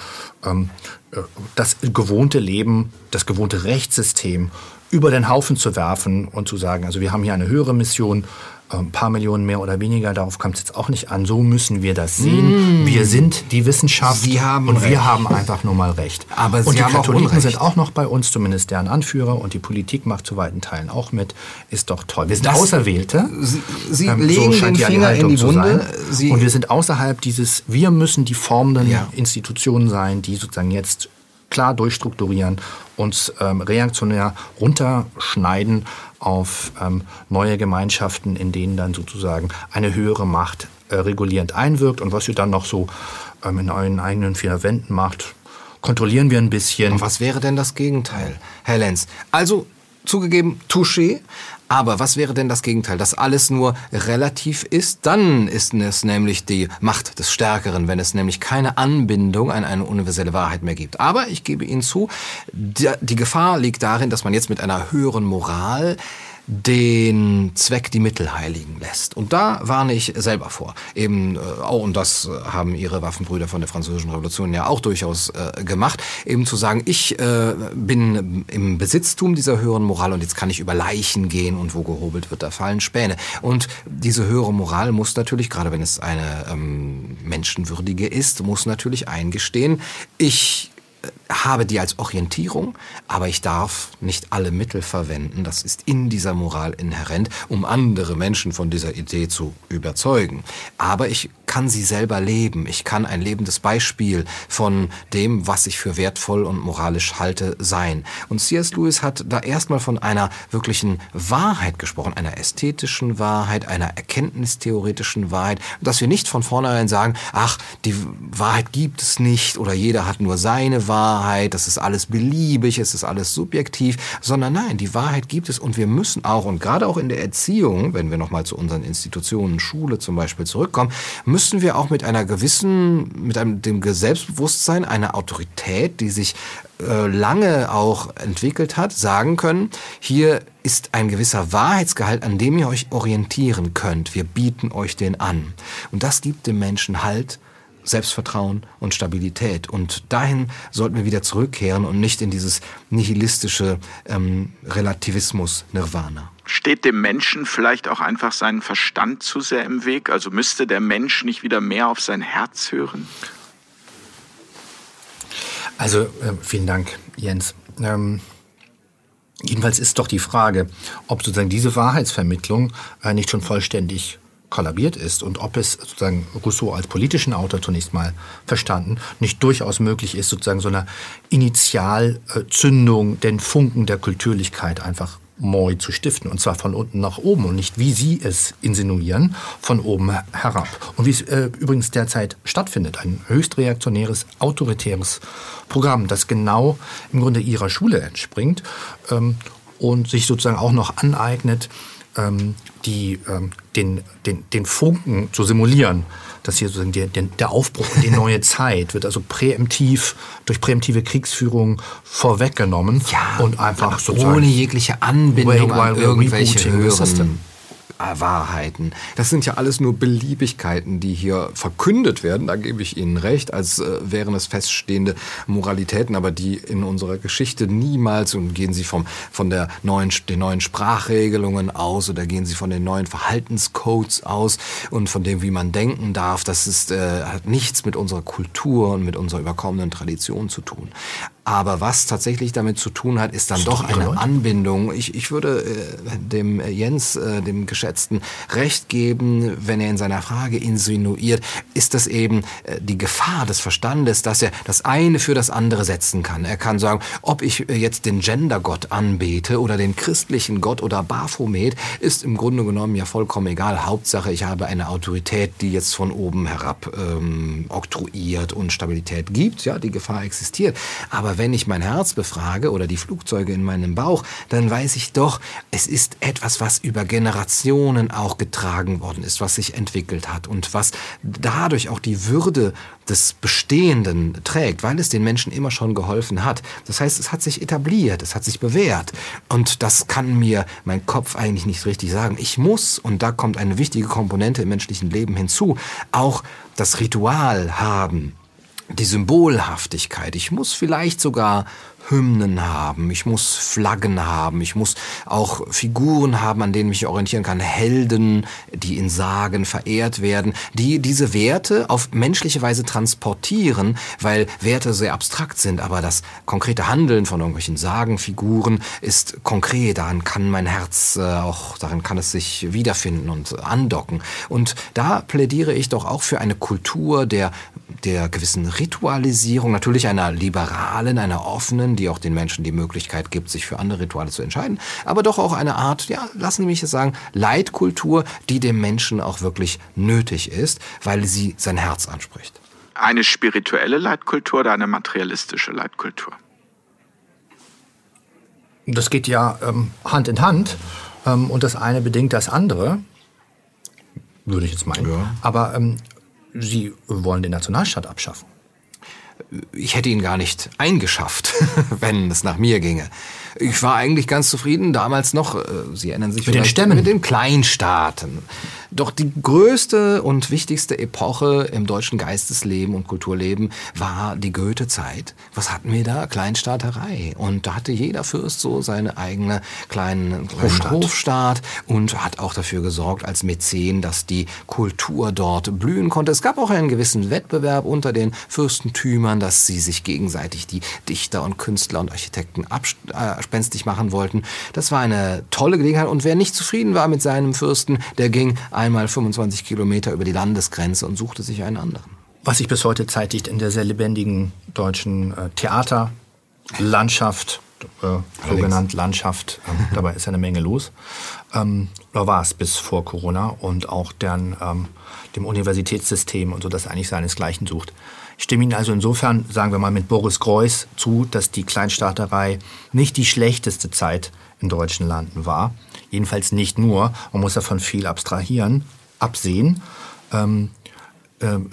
ähm, äh, das gewohnte Leben, das gewohnte Rechtssystem über den Haufen zu werfen und zu sagen, also wir haben hier eine höhere Mission, ein paar Millionen mehr oder weniger, darauf kommt es jetzt auch nicht an. So müssen wir das sehen. Wir sind die Wissenschaft Mm. Sie haben und recht. wir haben einfach nur mal Recht. Aber Sie und die haben auch Katholiken Unrecht. sind auch noch bei uns, zumindest deren Anführer und die Politik macht zu weiten Teilen auch mit. Ist doch toll. Wir sind Das- Auserwählte. Sie, Sie Ähm, legen scheint den ja die Finger in die Wunde. und wir sind außerhalb dieses, wir müssen die formenden Ja. Institutionen sein, die sozusagen jetzt klar durchstrukturieren, uns ähm, reaktionär runterschneiden auf ähm, neue Gemeinschaften, in denen dann sozusagen eine höhere Macht äh, regulierend einwirkt. Und was ihr dann noch so ähm, in euren eigenen vier Wänden macht, kontrollieren wir ein bisschen. Und was wäre denn das Gegenteil, Herr Lenz? Also, zugegeben, touché. Aber was wäre denn das Gegenteil? Dass alles nur relativ ist? Dann ist es nämlich die Macht des Stärkeren, wenn es nämlich keine Anbindung an eine universelle Wahrheit mehr gibt. Aber ich gebe Ihnen zu, die, Gefahr liegt darin, dass man jetzt mit einer höheren Moral den Zweck die Mittel heiligen lässt. Und da warne ich selber vor. Eben, äh, auch, und das äh, haben ihre Waffenbrüder von der Französischen Revolution ja auch durchaus äh, gemacht, eben zu sagen, ich äh, bin im Besitztum dieser höheren Moral und jetzt kann ich über Leichen gehen und wo gehobelt wird, da fallen Späne. Und diese höhere Moral muss natürlich, gerade wenn es eine ähm, menschenwürdige ist, muss natürlich eingestehen, ich habe die als Orientierung, aber ich darf nicht alle Mittel verwenden. Das ist in dieser Moral inhärent, um andere Menschen von dieser Idee zu überzeugen. Aber ich kann sie selber leben. Ich kann ein lebendes Beispiel von dem, was ich für wertvoll und moralisch halte, sein. Und C.S. Lewis hat da erstmal von einer wirklichen Wahrheit gesprochen, einer ästhetischen Wahrheit, einer erkenntnistheoretischen Wahrheit, dass wir nicht von vornherein sagen, ach, die Wahrheit gibt es nicht oder jeder hat nur seine Wahrheit, das ist alles beliebig, es ist alles subjektiv, sondern nein, die Wahrheit gibt es und wir müssen auch und gerade auch in der Erziehung, wenn wir nochmal zu unseren Institutionen, Schule zum Beispiel zurückkommen, müssen wir auch mit einer gewissen, mit einem dem Selbstbewusstsein, einer Autorität, die sich äh, lange auch entwickelt hat, sagen können, hier ist ein gewisser Wahrheitsgehalt, an dem ihr euch orientieren könnt. Wir bieten euch den an. Und das gibt dem Menschen Halt Selbstvertrauen und Stabilität. Und dahin sollten wir wieder zurückkehren und nicht in dieses nihilistische ähm, Relativismus-Nirvana. Steht dem Menschen vielleicht auch einfach sein Verstand zu sehr im Weg? Also müsste der Mensch nicht wieder mehr auf sein Herz hören? Also äh, vielen Dank, Jens. Ähm, jedenfalls ist doch die Frage, ob sozusagen diese Wahrheitsvermittlung äh, nicht schon vollständig kollabiert ist und ob es sozusagen Rousseau als politischen Autor zunächst mal verstanden nicht durchaus möglich ist, sozusagen so eine Initialzündung, den Funken der Kulturlichkeit einfach neu zu stiften. Und zwar von unten nach oben und nicht, wie Sie es insinuieren, von oben herab. Und wie es äh, übrigens derzeit stattfindet. Ein höchst reaktionäres, autoritäres Programm, das genau im Grunde Ihrer Schule entspringt ähm, und sich sozusagen auch noch aneignet, ähm, die, ähm, den, den, den Funken zu simulieren. dass hier sozusagen der, der Aufbruch in die *laughs* neue Zeit wird also präemptiv durch präemptive Kriegsführung vorweggenommen ja, und einfach sozusagen ohne jegliche Anbindung an irgendwelche höheren Wahrheiten. Das sind ja alles nur Beliebigkeiten, die hier verkündet werden. Da gebe ich Ihnen recht, als äh, wären es feststehende Moralitäten, aber die in unserer Geschichte niemals und gehen Sie vom, von der neuen, den neuen Sprachregelungen aus oder gehen Sie von den neuen Verhaltenscodes aus und von dem, wie man denken darf. Das ist, äh, hat nichts mit unserer Kultur und mit unserer überkommenen Tradition zu tun. Aber was tatsächlich damit zu tun hat, ist dann doch eine Anbindung. Ich, ich würde äh, dem äh, Jens, äh, dem Geschätzten, recht geben, wenn er in seiner Frage insinuiert, ist das eben äh, die Gefahr des Verstandes, dass er das eine für das andere setzen kann. Er kann sagen, ob ich äh, jetzt den Gendergott anbete oder den christlichen Gott oder Baphomet, ist im Grunde genommen ja vollkommen egal. Hauptsache, ich habe eine Autorität, die jetzt von oben herab ähm, oktroyiert und Stabilität gibt. Ja, die Gefahr existiert. Aber wenn ich mein Herz befrage oder die Flugzeuge in meinem Bauch, dann weiß ich doch, es ist etwas, was über Generationen auch getragen worden ist, was sich entwickelt hat und was dadurch auch die Würde des Bestehenden trägt, weil es den Menschen immer schon geholfen hat. Das heißt, es hat sich etabliert, es hat sich bewährt. Und das kann mir mein Kopf eigentlich nicht richtig sagen. Ich muss, und da kommt eine wichtige Komponente im menschlichen Leben hinzu, auch das Ritual haben die Symbolhaftigkeit. Ich muss vielleicht sogar Hymnen haben, ich muss Flaggen haben, ich muss auch Figuren haben, an denen ich mich orientieren kann, Helden, die in Sagen verehrt werden, die diese Werte auf menschliche Weise transportieren, weil Werte sehr abstrakt sind, aber das konkrete Handeln von irgendwelchen Sagenfiguren ist konkret, daran kann mein Herz äh, auch, daran kann es sich wiederfinden und andocken. Und da plädiere ich doch auch für eine Kultur der, der gewissen Ritualisierung, natürlich einer liberalen, einer offenen, die auch den Menschen die Möglichkeit gibt, sich für andere Rituale zu entscheiden, aber doch auch eine Art, ja, lassen Sie mich es sagen, Leitkultur, die dem Menschen auch wirklich nötig ist, weil sie sein Herz anspricht. Eine spirituelle Leitkultur oder eine materialistische Leitkultur? Das geht ja ähm, Hand in Hand ähm, und das eine bedingt das andere, würde ich jetzt meinen. Ja. Aber ähm, Sie wollen den Nationalstaat abschaffen ich hätte ihn gar nicht eingeschafft, *laughs* wenn es nach mir ginge. Ich war eigentlich ganz zufrieden, damals noch, äh, Sie erinnern sich mit den Stämmen, mit den Kleinstaaten. Doch die größte und wichtigste Epoche im deutschen Geistesleben und Kulturleben war die Goethe-Zeit. Was hatten wir da? Kleinstaaterei. Und da hatte jeder Fürst so seine eigene kleinen, kleinen Hofstaat. Hofstaat und hat auch dafür gesorgt als Mäzen, dass die Kultur dort blühen konnte. Es gab auch einen gewissen Wettbewerb unter den Fürstentümern, dass sie sich gegenseitig die Dichter und Künstler und Architekten abspenstig äh, machen wollten. Das war eine tolle Gelegenheit und wer nicht zufrieden war mit seinem Fürsten, der ging einmal 25 Kilometer über die Landesgrenze und suchte sich einen anderen. Was sich bis heute zeitigt in der sehr lebendigen deutschen äh, Theaterlandschaft, äh, so genannt Landschaft, äh, *laughs* dabei ist eine Menge los. Ähm, oder war es bis vor Corona und auch deren, ähm, dem Universitätssystem und so, das eigentlich seinesgleichen sucht. Ich stimme Ihnen also insofern, sagen wir mal, mit Boris Greuß zu, dass die Kleinstaaterei nicht die schlechteste Zeit in deutschen Landen war. Jedenfalls nicht nur. Man muss davon viel abstrahieren, absehen. Ähm, äh,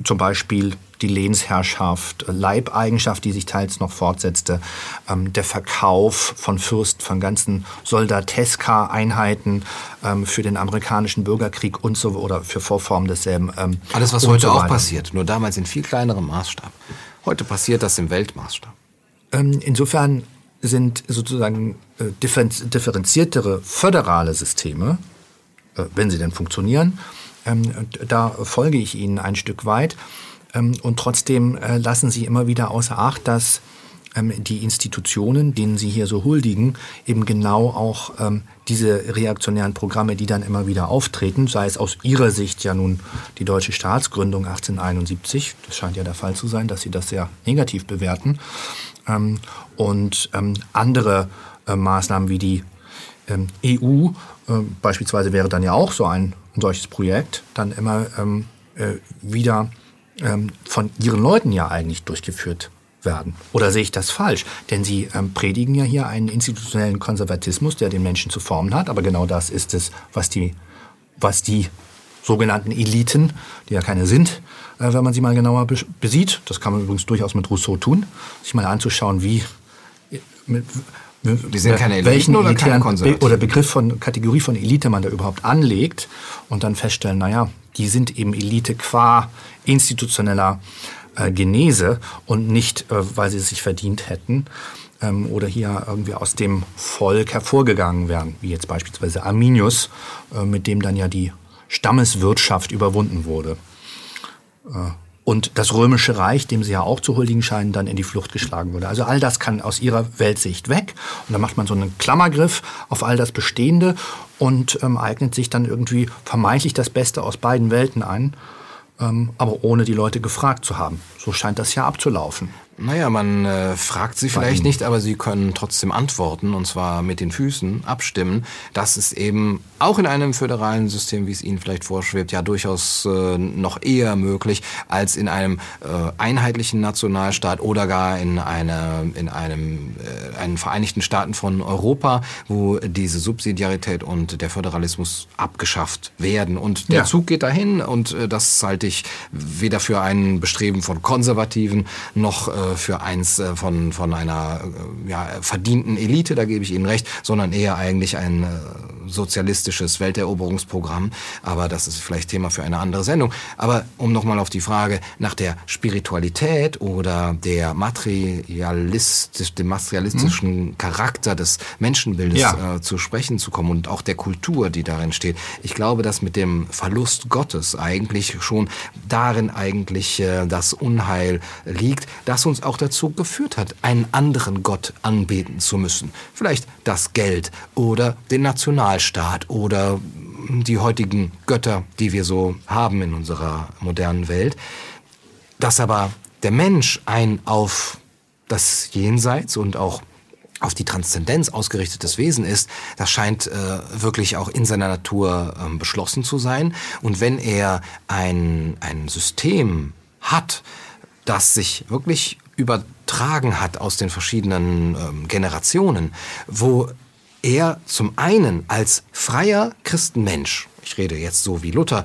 zum Beispiel die Lehnsherrschaft, Leibeigenschaft, die sich teils noch fortsetzte, ähm, der Verkauf von Fürsten, von ganzen Soldateska-Einheiten ähm, für den amerikanischen Bürgerkrieg und so oder für Vorformen desselben. Ähm, Alles, was heute so auch passiert, nur damals in viel kleinerem Maßstab. Heute passiert das im Weltmaßstab. Ähm, insofern sind sozusagen äh, differenziertere föderale Systeme, äh, wenn sie denn funktionieren, ähm, da folge ich Ihnen ein Stück weit. Ähm, und trotzdem äh, lassen Sie immer wieder außer Acht, dass ähm, die Institutionen, denen Sie hier so huldigen, eben genau auch diese reaktionären Programme, die dann immer wieder auftreten, sei es aus Ihrer Sicht ja nun die deutsche Staatsgründung 1871, das scheint ja der Fall zu sein, dass Sie das sehr negativ bewerten, und andere äh, Maßnahmen wie die EU äh, beispielsweise wäre dann ja auch so ein ein solches Projekt dann immer ähm, äh, wieder ähm, von ihren Leuten ja eigentlich durchgeführt werden. Oder sehe ich das falsch? Denn sie ähm, predigen ja hier einen institutionellen Konservatismus, der den Menschen zu formen hat. Aber genau das ist es, was die, was die sogenannten Eliten, die ja keine sind, äh, wenn man sie mal genauer besieht, das kann man übrigens durchaus mit Rousseau tun, sich mal anzuschauen, wie mit, die sind keine Eliten welchen oder keine Konservativen? Oder Begriff von Kategorie von Elite man da überhaupt anlegt und dann feststellen, naja, die sind eben Elite qua institutioneller äh, Genese und nicht, äh, weil sie es sich verdient hätten ähm, oder hier irgendwie aus dem Volk hervorgegangen wären, wie jetzt beispielsweise Arminius, äh, mit dem dann ja die Stammeswirtschaft überwunden wurde. Und das Römische Reich, dem sie ja auch zu huldigen scheinen, dann in die Flucht geschlagen wurde. Also all das kann aus ihrer Weltsicht weg. Und dann macht man so einen Klammergriff auf all das Bestehende und ähm, eignet sich dann irgendwie vermeintlich das Beste aus beiden Welten ein, ähm, aber ohne die Leute gefragt zu haben. So scheint das ja abzulaufen. Naja, man äh, fragt sie vielleicht nicht, aber sie können trotzdem antworten und zwar mit den Füßen abstimmen. Das ist eben auch in einem föderalen System, wie es Ihnen vielleicht vorschwebt, ja durchaus äh, noch eher möglich als in einem äh, einheitlichen Nationalstaat oder gar in, eine, in einem äh, einen Vereinigten Staaten von Europa, wo diese Subsidiarität und der Föderalismus abgeschafft werden. Und der ja. Zug geht dahin und äh, das halte ich weder für ein Bestreben von Konservativen noch äh, für eins äh, von, von einer äh, ja, verdienten Elite, da gebe ich Ihnen recht, sondern eher eigentlich ein sozialistisches Welteroberungsprogramm. Aber das ist vielleicht Thema für eine andere Sendung. Aber um nochmal auf die Frage nach der Spiritualität oder der materialistisch, dem materialistischen hm. Charakter des Menschenbildes ja. äh, zu sprechen zu kommen und auch der Kultur, die darin steht. Ich glaube, dass mit dem Verlust Gottes eigentlich schon darin eigentlich äh, das Unheil liegt, das uns auch dazu geführt hat, einen anderen Gott anbeten zu müssen. Vielleicht das Geld oder den Nationalstaat oder die heutigen Götter, die wir so haben in unserer modernen Welt. Dass aber der Mensch ein auf das Jenseits und auch auf die Transzendenz ausgerichtetes Wesen ist, das scheint äh, wirklich auch in seiner Natur äh, beschlossen zu sein. Und wenn er ein, ein System hat, das sich wirklich übertragen hat aus den verschiedenen ähm, Generationen, wo er zum einen als freier Christenmensch, ich rede jetzt so wie Luther,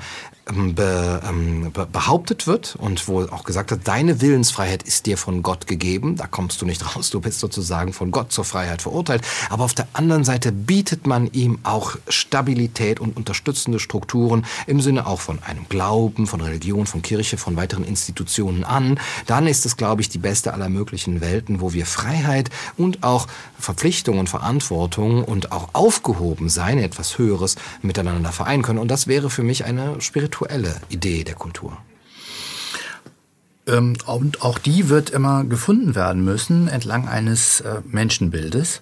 ähm, be, behauptet wird und wo auch gesagt hat, deine Willensfreiheit ist dir von Gott gegeben, da kommst du nicht *laughs* raus, du bist sozusagen von Gott zur Freiheit verurteilt. Aber auf der anderen Seite bietet man ihm auch Stabilität und unterstützende Strukturen im Sinne auch von einem Glauben, von Religion, von Kirche, von weiteren Institutionen an. Dann ist es, glaube ich, die beste aller möglichen Welten, wo wir Freiheit und auch Verpflichtung und Verantwortung und auch aufgehoben sein, etwas Höheres miteinander vereinen können. Und das wäre für mich eine spirituelle spirituelle Idee der Kultur. Ähm, und auch die wird immer gefunden werden müssen entlang eines äh, Menschenbildes.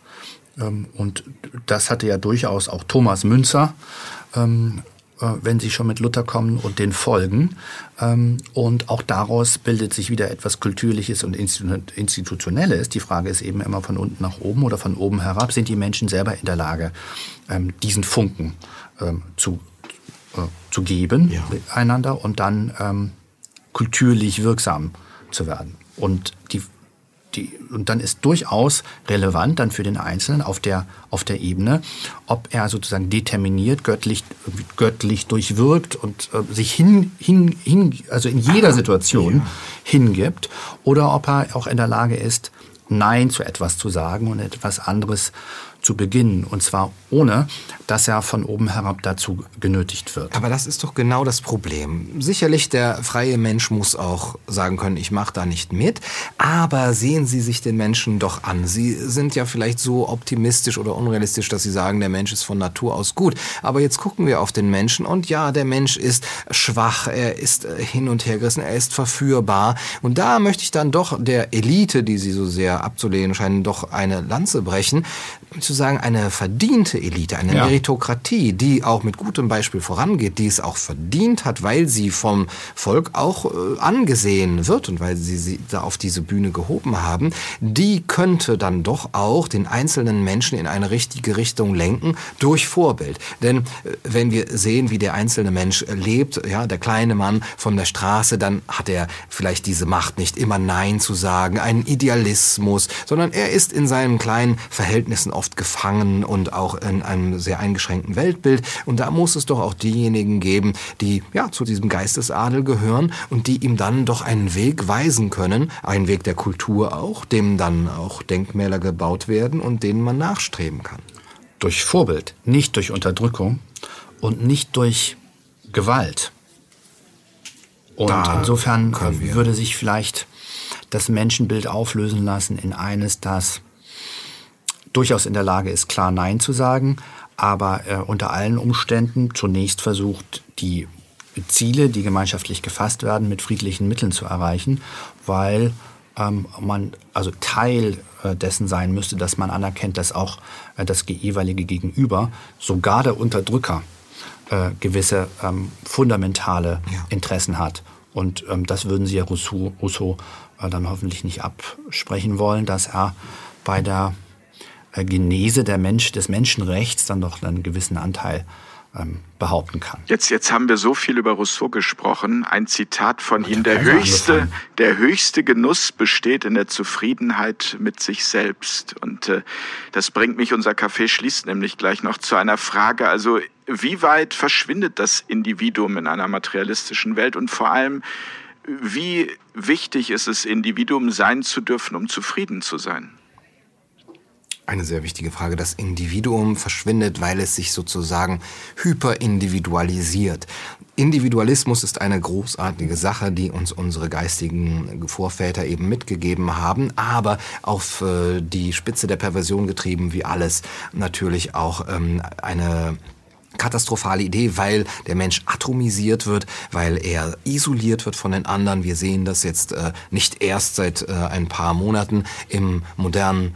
Ähm, und das hatte ja durchaus auch Thomas Münzer, ähm, äh, wenn Sie schon mit Luther kommen und den folgen. Und auch daraus bildet sich wieder etwas Kulturliches und Institutionelles. Die Frage ist eben immer von unten nach oben oder von oben herab. Sind die Menschen selber in der Lage, diesen Funken zu äh, zu geben ja. einander und dann ähm, kulturlich wirksam zu werden. Und die, die, und dann ist durchaus relevant dann für den Einzelnen auf der, auf der Ebene, ob er sozusagen determiniert, göttlich, göttlich durchwirkt und äh, sich hin, hin, hin, also in jeder Situation ja. hingibt oder ob er auch in der Lage ist, Nein zu etwas zu sagen und etwas anderes zu beginnen. Und zwar ohne, dass er von oben herab dazu genötigt wird. Aber das ist doch genau das Problem. Sicherlich, der freie Mensch muss auch sagen können, ich mache da nicht mit. Aber sehen Sie sich den Menschen doch an. Sie sind ja vielleicht so optimistisch oder unrealistisch, dass Sie sagen, der Mensch ist von Natur aus gut. Aber jetzt gucken wir auf den Menschen und ja, der Mensch ist schwach, er ist hin und her gerissen, er ist verführbar. Und da möchte ich dann doch der Elite, die Sie so sehr abzulehnen scheinen, doch eine Lanze brechen sozusagen eine verdiente Elite, eine ja. Meritokratie, die auch mit gutem Beispiel vorangeht, die es auch verdient hat, weil sie vom Volk auch äh, angesehen wird und weil sie sie da auf diese Bühne gehoben haben, die könnte dann doch auch den einzelnen Menschen in eine richtige Richtung lenken durch Vorbild. Denn äh, wenn wir sehen, wie der einzelne Mensch lebt, ja, der kleine Mann von der Straße, dann hat er vielleicht diese Macht nicht immer Nein zu sagen, einen Idealismus, sondern er ist in seinen kleinen Verhältnissen oft oft gefangen und auch in einem sehr eingeschränkten Weltbild. Und da muss es doch auch diejenigen geben, die ja zu diesem Geistesadel gehören und die ihm dann doch einen Weg weisen können, einen Weg der Kultur auch, dem dann auch Denkmäler gebaut werden und denen man nachstreben kann. Durch Vorbild, nicht durch Unterdrückung und nicht durch Gewalt. Und da insofern würde sich vielleicht das Menschenbild auflösen lassen in eines, das durchaus in der Lage ist, klar Nein zu sagen, aber äh, unter allen Umständen zunächst versucht, die Ziele, die gemeinschaftlich gefasst werden, mit friedlichen Mitteln zu erreichen, weil ähm, man also Teil äh, dessen sein müsste, dass man anerkennt, dass auch äh, das jeweilige Gegenüber, sogar der Unterdrücker, äh, gewisse ähm, fundamentale ja. Interessen hat. Und ähm, das würden Sie ja Rousseau, Rousseau äh, dann hoffentlich nicht absprechen wollen, dass er bei der Genese der Mensch, des Menschenrechts dann doch einen gewissen Anteil ähm, behaupten kann. Jetzt, jetzt haben wir so viel über Rousseau gesprochen. Ein Zitat von Ihnen. Der höchste, der höchste Genuss besteht in der Zufriedenheit mit sich selbst. Und äh, das bringt mich, unser Café schließt nämlich gleich noch zu einer Frage. Also, wie weit verschwindet das Individuum in einer materialistischen Welt? Und vor allem, wie wichtig ist es, Individuum sein zu dürfen, um zufrieden zu sein? Eine sehr wichtige Frage. Das Individuum verschwindet, weil es sich sozusagen hyperindividualisiert. Individualismus ist eine großartige Sache, die uns unsere geistigen Vorväter eben mitgegeben haben, aber auf äh, die Spitze der Perversion getrieben, wie alles natürlich auch ähm, eine katastrophale Idee, weil der Mensch atomisiert wird, weil er isoliert wird von den anderen. Wir sehen das jetzt äh, nicht erst seit äh, ein paar Monaten im modernen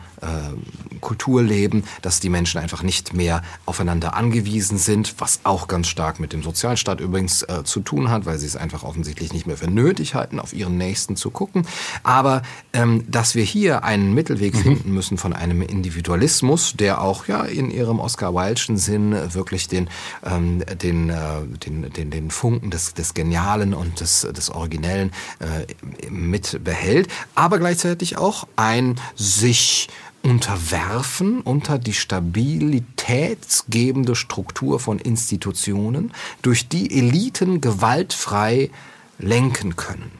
Kulturleben, dass die Menschen einfach nicht mehr aufeinander angewiesen sind, was auch ganz stark mit dem Sozialstaat übrigens äh, zu tun hat, weil sie es einfach offensichtlich nicht mehr für nötig halten, auf ihren Nächsten zu gucken. Aber ähm, dass wir hier einen Mittelweg mhm. finden müssen von einem Individualismus, der auch ja in ihrem Oscar Wilde'schen Sinn wirklich den, ähm, den, äh, den, den, den Funken des, des Genialen und des, des Originellen äh, mit behält, aber gleichzeitig auch ein sich unterwerfen unter die stabilitätsgebende Struktur von Institutionen, durch die Eliten gewaltfrei lenken können.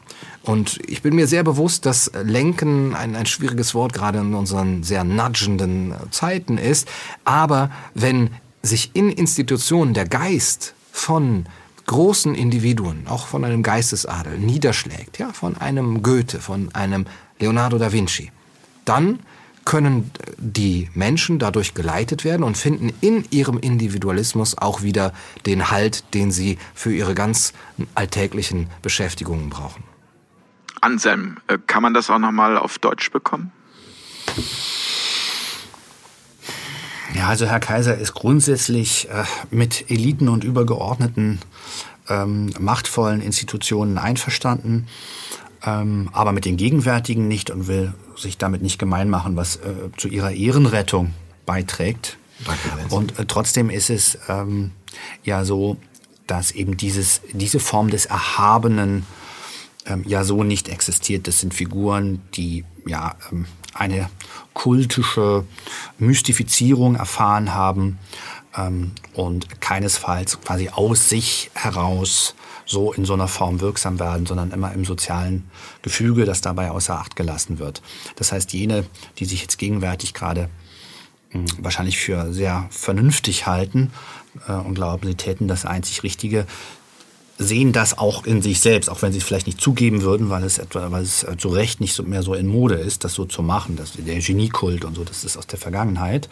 Und ich bin mir sehr bewusst, dass Lenken ein, ein schwieriges Wort gerade in unseren sehr nudgenden Zeiten ist. Aber wenn sich in Institutionen der Geist von großen Individuen, auch von einem Geistesadel, niederschlägt, ja, von einem Goethe, von einem Leonardo da Vinci, dann können die Menschen dadurch geleitet werden und finden in ihrem Individualismus auch wieder den Halt, den sie für ihre ganz alltäglichen Beschäftigungen brauchen. Anselm, äh, kann man das auch noch mal auf Deutsch bekommen? Ja, also Herr Kaiser ist grundsätzlich äh, mit Eliten und übergeordneten ähm, machtvollen Institutionen einverstanden, ähm, aber mit den gegenwärtigen nicht und will sich damit nicht gemein machen, was äh, zu ihrer Ehrenrettung beiträgt. Danke, und äh, trotzdem ist es ähm, ja so, dass eben dieses, diese Form des Erhabenen ähm, ja so nicht existiert. Das sind Figuren, die ja, ähm, eine kultische Mystifizierung erfahren haben ähm, und keinesfalls quasi aus sich heraus so in so einer Form wirksam werden, sondern immer im sozialen Gefüge, das dabei außer Acht gelassen wird. Das heißt, jene, die sich jetzt gegenwärtig gerade hm, wahrscheinlich für sehr vernünftig halten äh, und glauben, sie täten das einzig Richtige, sehen das auch in sich selbst, auch wenn sie es vielleicht nicht zugeben würden, weil es etwa, weil es äh, zu Recht nicht mehr so in Mode ist, das so zu machen. Das, der Geniekult und so, das ist aus der Vergangenheit.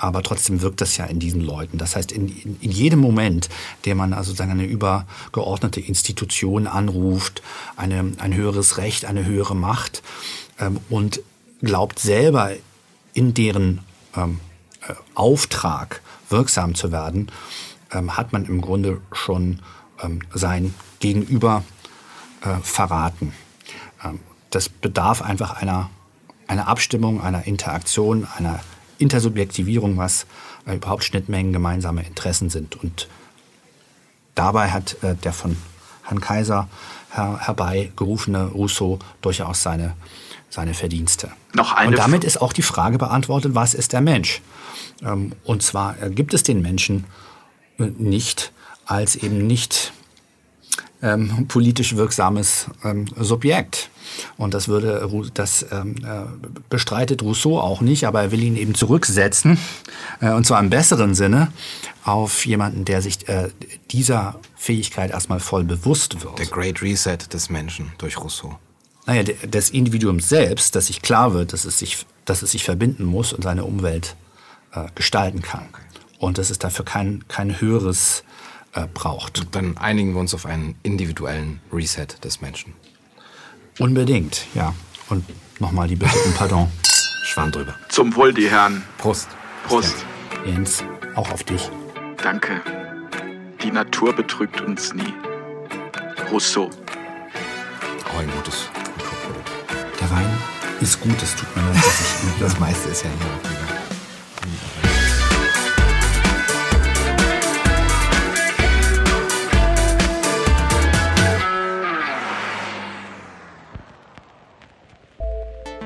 Aber trotzdem wirkt das ja in diesen Leuten. Das heißt, in, in, jedem Moment, der man also sozusagen eine übergeordnete Institution anruft, eine, ein höheres Recht, eine höhere Macht ähm, und glaubt selber in deren ähm, äh, Auftrag wirksam zu werden, ähm, hat man im Grunde schon ähm, sein Gegenüber äh, verraten. Ähm, das bedarf einfach einer, einer Abstimmung, einer Interaktion, einer Intersubjektivierung, was äh, überhaupt Schnittmengen gemeinsame Interessen sind. Und dabei hat äh, der von Herrn Kaiser her herbeigerufene Rousseau durchaus seine, seine Verdienste. Noch eine und damit ist auch die Frage beantwortet, was ist der Mensch? Ähm, und zwar äh, gibt es den Menschen äh, nicht als eben nicht ähm, politisch wirksames ähm, Subjekt. Und das würde das ähm, äh, bestreitet Rousseau auch nicht, aber er will ihn eben zurücksetzen äh, und zwar im besseren Sinne auf jemanden, der sich äh, dieser Fähigkeit erstmal voll bewusst wird. Der Great Reset des Menschen durch Rousseau. Naja, des Individuums selbst, dass sich klar wird, dass es sich, dass es sich verbinden muss und seine Umwelt äh, gestalten kann. Okay. Und dass es dafür kein, kein höheres äh, braucht. Dann einigen wir uns auf einen individuellen Reset des Menschen. Unbedingt, ja. Und nochmal die Bitte um Pardon. Schwamm drüber. Zum Wohl, die Herren. Prost. Prost. Jens, auch auf dich. Danke. Die Natur betrügt uns nie. Rousseau. Auch ein gutes Kulturprodukt. Der Wein ist gut, es tut mir leid, dass ich... das meiste ist ja hier